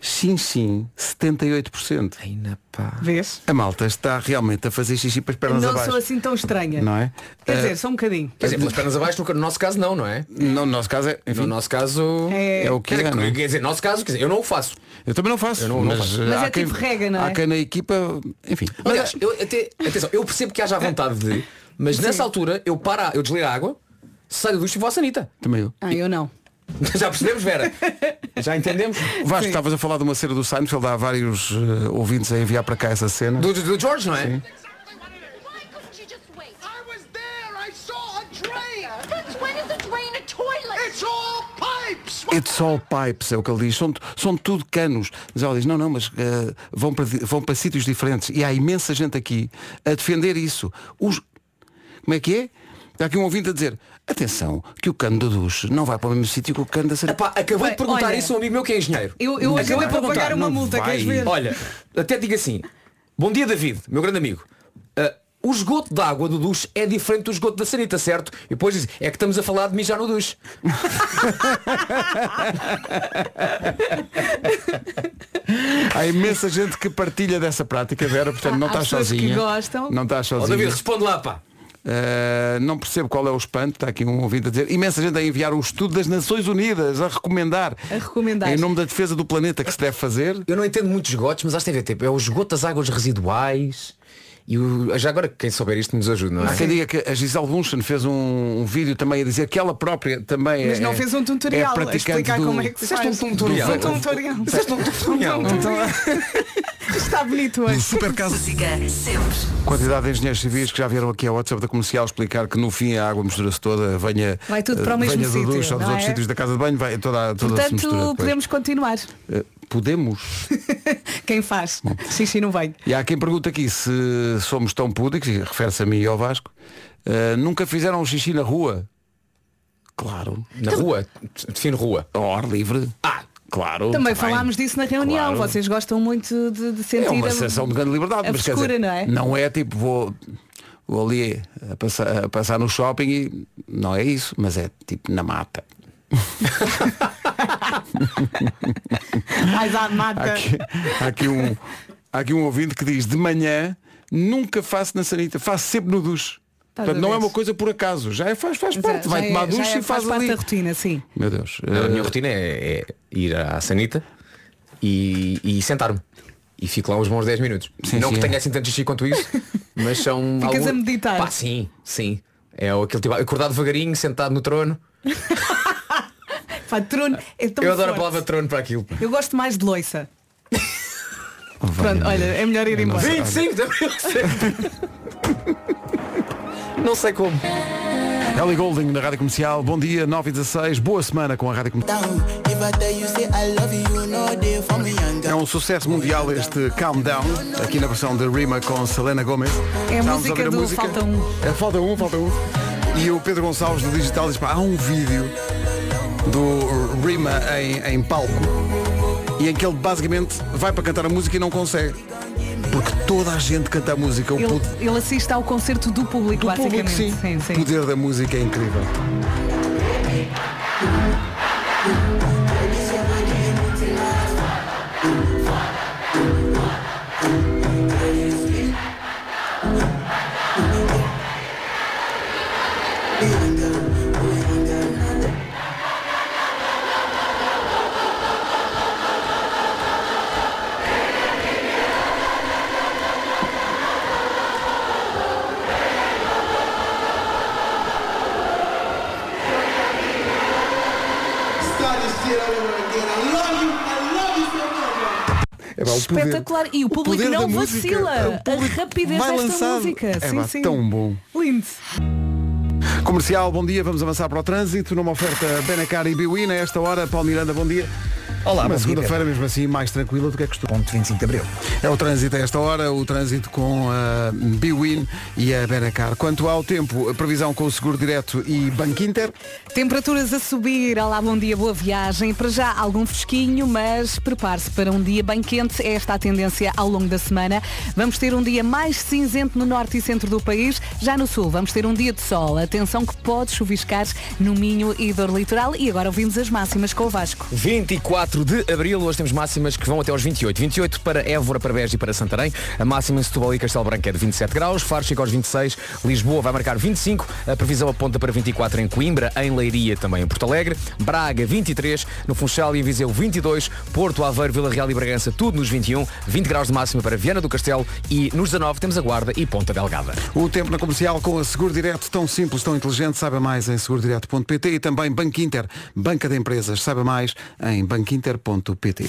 Xim xim, 78%. Ainda pá. Vês? A malta está realmente a fazer xixi para as pernas Não abaixo. sou assim tão estranha. Não é? Quer Uh, dizer, só um bocadinho. Quer dizer, pelas pernas abaixo, no, no nosso caso não, não é? no nosso caso é. Enfim, No nosso caso É- é o que Quer é, dizer, não é? quer dizer, no nosso caso, quer dizer, eu não o faço. Eu também não faço. Eu não- não mas faço. uh, Mas há é quem, tipo rega, não é? Há quem na equipa. Enfim. Aliás, eu, até, atenção, eu percebo que haja a vontade de, mas nessa altura eu paro, a- eu desligo a água, saio do duche e vou à sanita. Também eu. Ah, eu não. Já percebemos, Vera? Já entendemos? Vasco, estavas a falar de uma cena do Seinfeld, há vários uh, ouvintes a enviar para cá essa cena. Do, do, George, não é? Toilet? It's all pipes. É o que ele diz. São, são tudo canos. Mas ela diz, não, não, mas uh, vão, para, vão para sítios diferentes. E há imensa gente aqui a defender isso. Os... Como é que é? Está aqui um ouvinte a dizer, atenção, que o cano do duche não vai para o mesmo sítio que o cano da sanita. Epá, acabei Bem, de perguntar olha, isso a um amigo meu que é engenheiro. Eu, eu Acabei de pagar uma não multa, vai. queres ver? Olha, até digo assim, bom dia David, meu grande amigo. Ah, o esgoto da água do duche é diferente do esgoto da sanita, certo? E depois diz, é que estamos a falar de mijar no duche. Há imensa gente que partilha dessa prática, Vera, portanto não Há estás pessoas que sozinha. gostam. Não estás Ó sozinha. David, responde lá, pá. Uh, não percebo qual é o espanto, está aqui um ouvinte a dizer, imensa gente a enviar o estudo das Nações Unidas, a recomendar, A recomendar. em nome da defesa do planeta que se deve fazer. Eu não entendo muitos esgotos, mas acho que tem a ver, tipo, é o esgoto das águas residuais. E o... já agora quem souber isto nos ajuda, não é? Há quem diga que a Gisele Bunchen fez um, um vídeo também a dizer que ela própria também Mas é, não fez um tutorial é a praticante explicar do... como é que se Fizeste faz. um tutorial? Um tutorial. Fizeste um tutorial. Está bonito hoje. Super caso. Música sempre. Quantidade de engenheiros civis que já vieram aqui ao WhatsApp da comercial explicar que no fim a água mistura-se toda, venha, Vai tudo para o mesmo venha sítio, ou dos outros é? sítios da casa de banho, vai toda, toda Portanto, podemos continuar. Eh, podemos. Quem faz? Xixi não vem. E há quem pergunta aqui se somos tão púdicos, e refere-se a mim e ao Vasco, eh, nunca fizeram um xixi na rua. Claro. Na rua, define rua. Ao ar livre. Ah, Claro. Também tá bem. falámos disso na reunião. Claro. Vocês gostam muito de, de sentir É uma a- sensação de grande liberdade. a mas quer frescura, dizer, não é? Não é tipo, vou, vou ali a passar, a passar no shopping e não é isso, mas é tipo na mata. Mais à Há mata. aqui, há aqui um, há aqui um ouvinte que diz de manhã nunca faço na sanita, faço sempre no duche. Estás Portanto, a não é uma coisa por acaso, já é, faz, faz Já- parte, já vai é- tomar já duche é- e faz, parte ali. da rotina, sim. Meu Deus. A eh, minha rotina é, é ir à sanita e, e sentar-me. E fico lá uns bons 10 minutos. Sim, não sim, que é. tenha assim tanto xixi quanto isso, mas são. Ficas algum- a meditar. Pá, sim, sim. É o- aquele tipo, acordar devagarinho, sentado no trono. Pá, trono é tão Eu adoro a forte. palavra trono para aquilo. Eu gosto mais de loiça. Pronto, olha, é melhor ir embora. 25 de abril. Não sei como. Ellie Golding na Rádio Comercial, bom dia, 9 e 16, boa semana com a Rádio Comercial. É um sucesso mundial este Calm Down, aqui na versão de Rima com Selena Gomez. É a Estávamos música ver do Falta Um. É, falta um, falta um. E o Pedro Gonçalves do Digital diz, pá, há um vídeo Rima em, em palco e em que ele basicamente vai para cantar a música e não consegue. Porque toda a gente canta a música. Ele, ele assiste ao concerto do público, do público, basicamente. sim. sim, O poder da música é incrível. Espetacular. E o público poder da não vacila. O público a rapidez desta lançado. música. É sim, sim. tão bom. Lindo. Comercial, bom dia, vamos avançar para o trânsito numa oferta Benacar e Biwin. A esta hora, Paulo Miranda, bom dia. Olá, Uma segunda-feira, mesmo assim, mais tranquila do que é costume. Ponto 25 de Abril. É o trânsito a esta hora, o trânsito com a Biwin e a Benacar. Quanto ao tempo, a previsão com o Seguro Direto e Banco Inter. Temperaturas a subir, olá, bom dia, boa viagem. Para já algum fresquinho, mas prepare-se para um dia bem quente. É esta a tendência ao longo da semana. Vamos ter um dia mais cinzento no norte e centro do país. Já no sul, vamos ter um dia de sol. Atenção que pode chuviscar no Minho e dor litoral. E agora ouvimos as máximas com o Vasco. 24 de Abril, hoje temos máximas que vão até aos 28. 28 para Évora, para Beja e para Santarém. A máxima em Setúbal e Castelo Branco é de 27 graus. Faro chega aos 26. Lisboa vai marcar 25. A previsão aponta para 24 em Coimbra, em Leiria, também em Porto Alegre. Braga, 23. No Funchal e em Viseu, 22. Porto, Aveiro, Vila Real e Bragança, tudo nos 21. 20 graus de máxima para Viana do Castelo. E nos 19 temos a Guarda e Ponta Delgada. O tempo na comercial com a Seguro Direto, tão simples, tão inteligente. Saiba mais em segurodireto.pt e também Banco Inter, Banca de Empresas. Saiba mais em banquinter.pt.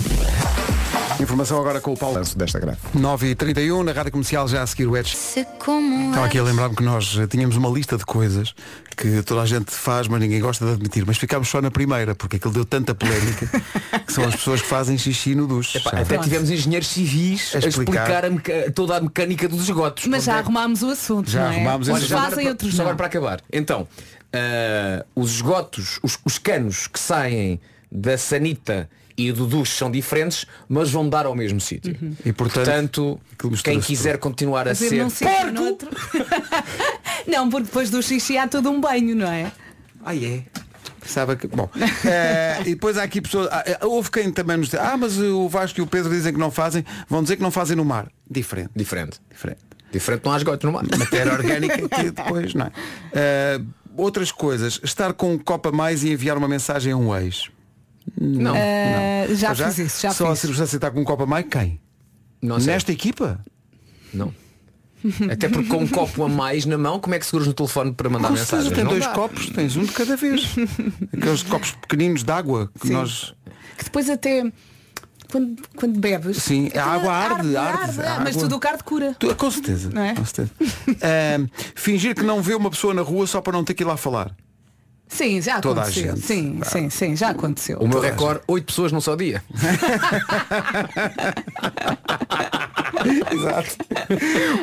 Informação agora com o Paulo. desta greve. 9h31, na Rádio Comercial já a seguir o Edge. Estava aqui a lembrar-me que nós eh, tínhamos uma lista de coisas que toda a gente faz, mas ninguém gosta de admitir. Mas ficámos só na primeira, porque aquilo deu tanta polémica, que são as pessoas que fazem xixi no duche. Epá, até tivemos engenheiros civis A a explicar. explicar, a toda a mecânica dos esgotos. Mas já é- arrumámos o assunto, Já não é? arrumámos esse Uns assunto. agora fazem, para- outros só agora para acabar. Então, ah, os esgotos, os, os canos que saem da sanita e do duche são diferentes, mas vão dar ao mesmo sítio. E portanto, Portanto, quem quiser continuar a Fazer ser no outro. não, porque depois do xixi há todo um banho, não é? Ah, é? Sabe que. Bom. eh, e depois há aqui pessoas. ah, eh, houve quem também nos diz, ah, mas o Vasco e o Pedro dizem que não fazem, vão dizer que não fazem no mar. Diferente. diferente. Diferente. Diferente não há esgotos no mar. Matéria orgânica que depois, não é? Eh, outras coisas, estar com um copo a mais e enviar uma mensagem a um ex. Não. Ah, já Para fiz isso, já Só a fiz. circunstância de estar com um copo a mais, quem? Não sei. Nesta equipa? Não. Até porque com um copo a mais na mão, como é que seguras no telefone para mandar mensagem? Não dois dá. copos, tens um de cada vez. Aqueles copos pequeninos de água que Sim. nós. Que depois até quando, quando bebes. Sim, a água arde, arde, a Mas água- tudo o cardo cura. Tu- Com certeza. Não é? com certeza. Ahm, fingir que não vê uma pessoa na rua só para não ter que ir lá falar. Sim, já Toda a aconteceu. gente. Sim, sim, sim, já aconteceu. O meu recorde, 8 pessoas num só dia. Exato.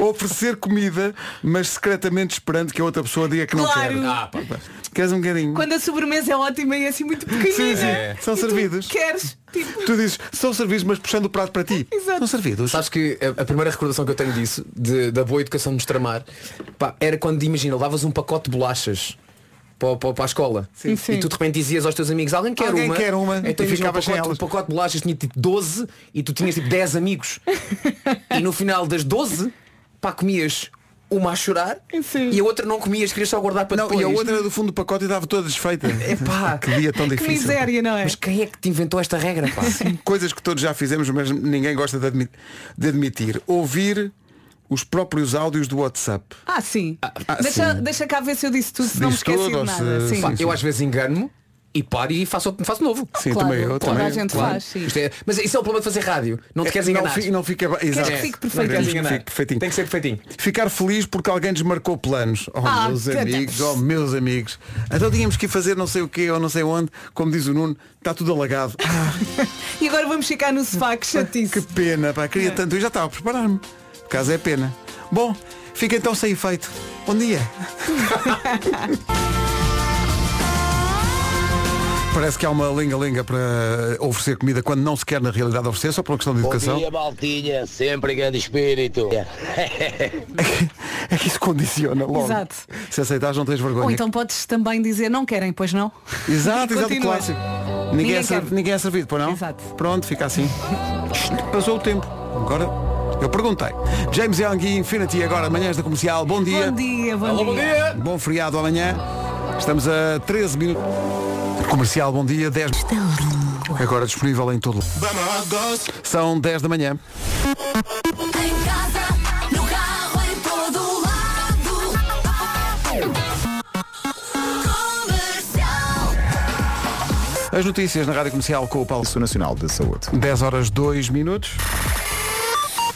Oferecer comida, mas secretamente esperando que a outra pessoa diga que não Claro. quer. Ah, pá. Queres um bocadinho? Quando a sobremesa é ótima e é assim muito pequenina. Sim, sim. É. São E tu servidos. Queres? Tipo, Tu dizes, são servidos, mas puxando o prato para ti. Exato. São servidos. Sabes que a, a primeira recordação que eu tenho disso, de- da boa educação de nos tramar, pá, era quando, imagina, levavas um pacote de bolachas para, para, para a escola Sim, sim. e tu de repente dizias aos teus amigos, alguém quer Alguém uma? quer uma, então e um ficavas sem pacote, elas. um pacote de bolachas tinha tipo 12 e tu tinhas tipo 10 amigos. e no final das 12, pá, comias uma a chorar Sim. e a outra não comias, querias só guardar para Não, depois. e a outra era do fundo do pacote e estava toda desfeita. Epá. que dia tão que difícil. miséria, não é? Mas quem é que te inventou esta regra, pá? Coisas que todos já fizemos, mas ninguém gosta de, admi- de admitir. Ouvir os próprios áudios do WhatsApp. Ah, sim. ah, deixa, sim. deixa cá ver se eu disse tudo, se não me esqueci tudo, de nada. se- Sim. Eu às vezes engano-me e paro e faço, outro- faço novo. Sim, Claro, também eu. toda também a gente Claro. faz, sim. Isto é- mas isso é o problema de fazer rádio. Não te queres não, enganar. fi- não fica. Exato. que fique Não queres fique perfeitinho. Tem que ser perfeitinho. Ficar feliz porque alguém desmarcou planos. Oh Ah, meus amigos, Deus. oh meus amigos. Então tínhamos que ir fazer não sei o quê ou não sei onde, como diz o Nuno, está tudo alagado. Ah, E agora vamos ficar no sofá, que chatice. que pena, pá, queria tanto. Eu já estava a preparar-me. Por caso é pena. Bom, fica então sem efeito. Bom dia. Parece que há uma linga-linga para oferecer comida quando não se quer na realidade oferecer, só por uma questão de Bom educação. dia, Maltinha. Sempre em grande espírito. É que isso condiciona logo. Exato. Se aceitares não tens vergonha. Ou então podes também dizer não querem, pois não? Exato, E exato, continua. clássico. Ninguém, Ninguém é, ser- ninguém é servido, pois não? Exato. Pronto, fica assim. Passou o tempo. Agora eu perguntei. James Young e Infinity agora, manhãs da comercial. Bom dia. Bom dia, bom dia. Bom feriado amanhã. Estamos a 13 minutos. Comercial, bom dia. 10. Agora disponível em todo. São 10 da manhã. Em casa, no carro, em todo lado. Comercial. As notícias na Rádio Comercial com o Paulo Nacional de Saúde. 10 horas 2 minutos.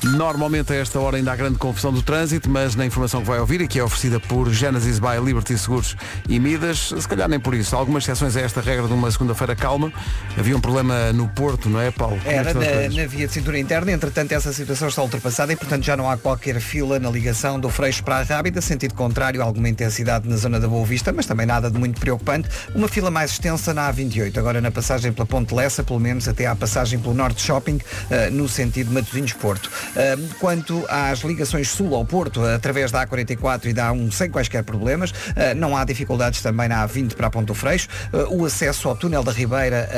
Normalmente a esta hora ainda há grande confusão do trânsito, mas na informação que vai ouvir e que é oferecida por Genesis by Liberty Seguros e Midas, se calhar nem por isso. Algumas exceções a esta regra de uma segunda-feira calma. Havia um problema no Porto, não é, Paulo? Como é Era na, na via de cintura interna, entretanto essa situação está ultrapassada e portanto já não há qualquer fila na ligação do Freixo para a Rábida, sentido contrário, alguma intensidade na zona da Boa Vista, mas também nada de muito preocupante. Uma fila mais extensa na A28, agora na passagem pela Ponte Lessa, pelo menos até à passagem pelo Norte Shopping, eh, no sentido Matosinhos-Porto. Quanto às ligações sul ao Porto, através da A44 e da A1 sem quaisquer problemas, eh, não há dificuldades também na A20 para a Ponte do Freixo. Eh, o acesso ao túnel da Ribeira,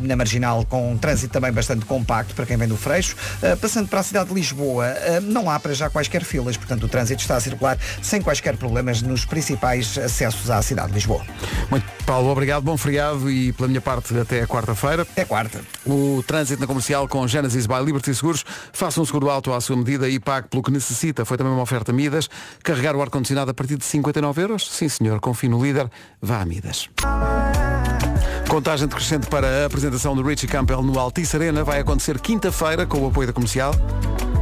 na Marginal, com um trânsito também bastante compacto para quem vem do Freixo. Eh, passando para a cidade de Lisboa, não há para já quaisquer filas, portanto o trânsito está a circular sem quaisquer problemas nos principais acessos à cidade de Lisboa. Muito, Paulo, obrigado, bom feriado e pela minha parte até quarta-feira. Até quarta. O trânsito na comercial com Genesis by Liberty Seguros. Faça um seguro alto à sua medida e pague pelo que necessita. Foi também uma oferta Midas. Carregar o ar-condicionado a partir de 59 euros? Sim, senhor. Confie no líder. Vá a Midas. Contagem decrescente para a apresentação do Richie Campbell no Altice Arena vai acontecer quinta-feira com o apoio da comercial.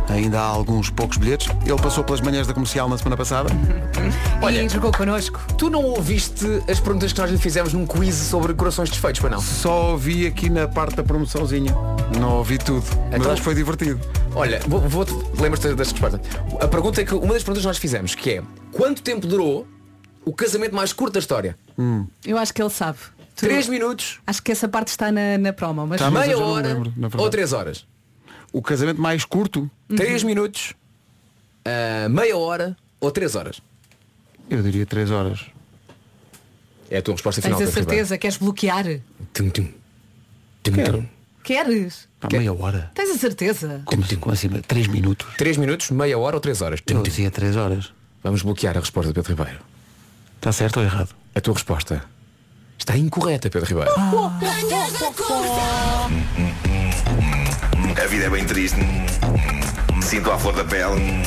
Ainda há alguns poucos bilhetes. Ele passou pelas manhãs da comercial na semana passada. e jogou connosco. Tu não ouviste as perguntas que nós lhe fizemos num quiz sobre corações desfeitos, para não? Só ouvi aqui na parte da promoçãozinha. Não ouvi tudo. Mas Então- acho que foi divertido. Olha, vou, vou lembras-te das respostas. A pergunta é que uma das perguntas que nós fizemos, que é quanto tempo durou o casamento mais curto da história? Eu acho que ele sabe. Tu- Três minutos, Acho que essa parte está na, na promo, mas Tá, mas meia hora ou três horas? O casamento mais curto, Três minutos, ah, meia hora ou três horas? eu diria 3 horas. É a tua resposta tens final. a Pedro Ribeiro. certeza, queres bloquear? Tum, tum. Tum, tum. Queres? Pá, meia hora. Tens a certeza? Como, assim, como assim? 3 minutos? Três minutos, meia hora ou três horas? Tum, Eu tum. dizia 3 horas. Vamos bloquear a resposta de Pedro Ribeiro. Está certo ou errado? A tua resposta está incorreta, Pedro Ribeiro. Comercial. A vida é bem triste. Sinto à flor da pele.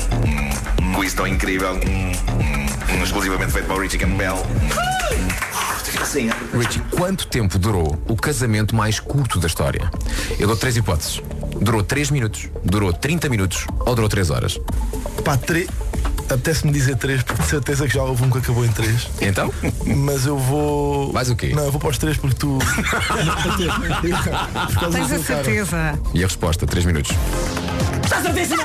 Com isso tão incrível. Exclusivamente feito para o Richie Campbell. Sim. Richie, quanto tempo durou o casamento mais curto da história? Eu dou três hipóteses. Durou 3 minutos, durou 30 minutos ou durou 3 horas? Pá, tre... apetece-me dizer três, porque de certeza que já houve um que acabou em três. Então? Mas eu vou. Mais o quê? Não, eu vou para os três porque tu. Por Tens a cara. certeza. E a resposta, 3 minutos. Está certíssimo!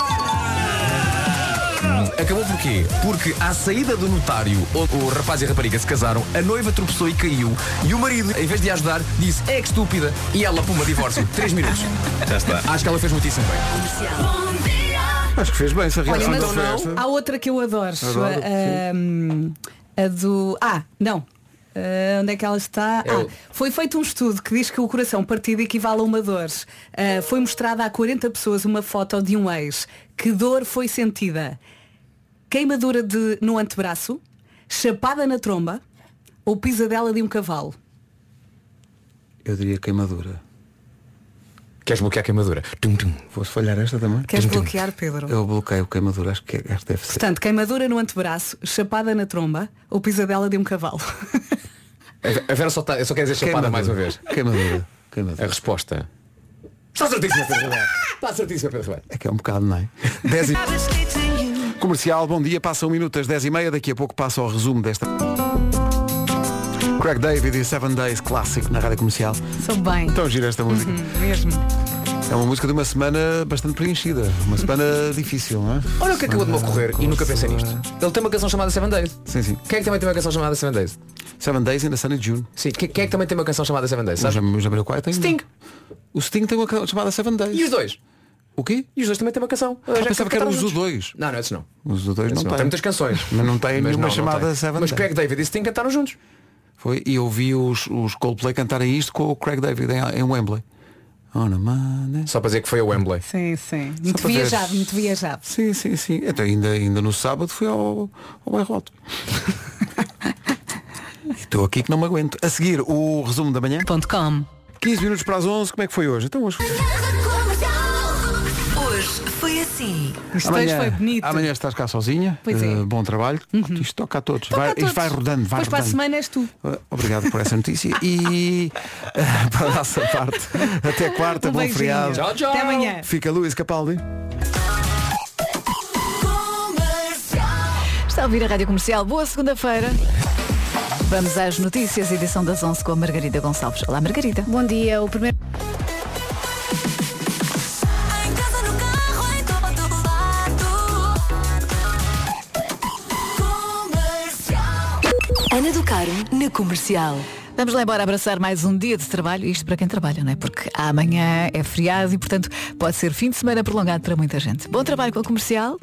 Acabou porquê? Porque à saída do notário, onde o rapaz e a rapariga se casaram, a noiva tropeçou e caiu. E o marido, em vez de a ajudar, disse é que estúpida. E ela, puma, divórcio. 3 minutos. Já está. Acho que ela fez muitíssimo bem. Acho que fez bem essa Olha, reação mas da festa. há outra que eu adoro. Adoro, a do. Ah, não. Ah, onde é que ela está? É o- Ah, foi feito um estudo que diz que o coração partido equivale a uma dor. Ah, foi mostrada a 40 pessoas uma foto de um ex. Que dor foi sentida? Queimadura de, no antebraço, chapada na tromba ou pisadela de um cavalo? Eu diria queimadura. Queres bloquear a queimadura? Tum, tum. Vou-se falhar esta também? Queres bloquear, Pedro? Eu bloqueio queimadura, acho que esta deve ser. Portanto, queimadura no antebraço, chapada na tromba ou pisadela de um cavalo? A Vera só, tá, eu só quero dizer chapada Queimadura. mais uma vez. Queimadura. A Queimadura. resposta. Está certíssima, Pedro Ribeiro. Está certíssima, Pedro Ribeiro. É que é um bocado, não é? 10 e... Comercial, bom dia, passa um minuto às 10 e meia, daqui a pouco passa o resumo desta. Craig David e Seven Days clássico na rádio comercial. Sou bem. Tão gira esta música. Hum, mesmo. É uma música de uma semana bastante preenchida. Uma semana difícil, não é? Olha o que acabou de me ocorrer e nunca pensei nisto. Ele tem uma canção chamada Seven Days. Sim, sim. Quem é que também tem uma canção chamada Seven Days? Seven Days in the Sunny June. Sim, quem, é que também tem uma canção chamada Seven Days? O sabes? Jam- o Jamiroquai tem. Sting. O Sting tem uma canção chamada Seven Days. E os dois? O quê? E os dois também têm uma canção. Ah, pensava que eram os dois. Não, não, esses não. Os dois Esses não Tem têm. muitas canções. Mas não tem Mas nenhuma não, não chamada tem. Seven Mas Days. Craig David e Sting cantaram juntos. Foi, e eu vi os, os Coldplay cantarem isto com o Craig David em, em Wembley. Monday. Só para dizer que foi a Wembley. Sim, sim. Muito viajado, muito viajado. Sim, sim, sim. Então, ainda, ainda no sábado fui ao, ao Bairroto. Estou aqui que não me aguento. A seguir, o resumo da manhã. .com 15 minutos para as 11, como é que foi hoje? Então hoje. Hoje Isto hoje foi bonito. amanhã estás cá sozinha. Pois é. Eh, bom trabalho. Isto toca a todos. Toca vai, a Isto todos. vai rodando, vai Depois para a rodando. semana és tu. Uh, Obrigado por essa notícia e uh, para a nossa parte, até quarta, Um bom beijinho. feriado. Tchau, tchau. Até amanhã. Fica Luís Capaldi. Está a ouvir a Rádio Comercial. Boa segunda-feira. Vamos às notícias, edição das 11 com a Margarida Gonçalves. Olá, Margarida. Bom dia, o primeiro. Na Comercial. Vamos lá embora abraçar mais um dia de trabalho, isto para quem trabalha, não é? Porque amanhã é feriado e, portanto, pode ser fim de semana prolongado para muita gente. Bom trabalho com a Comercial.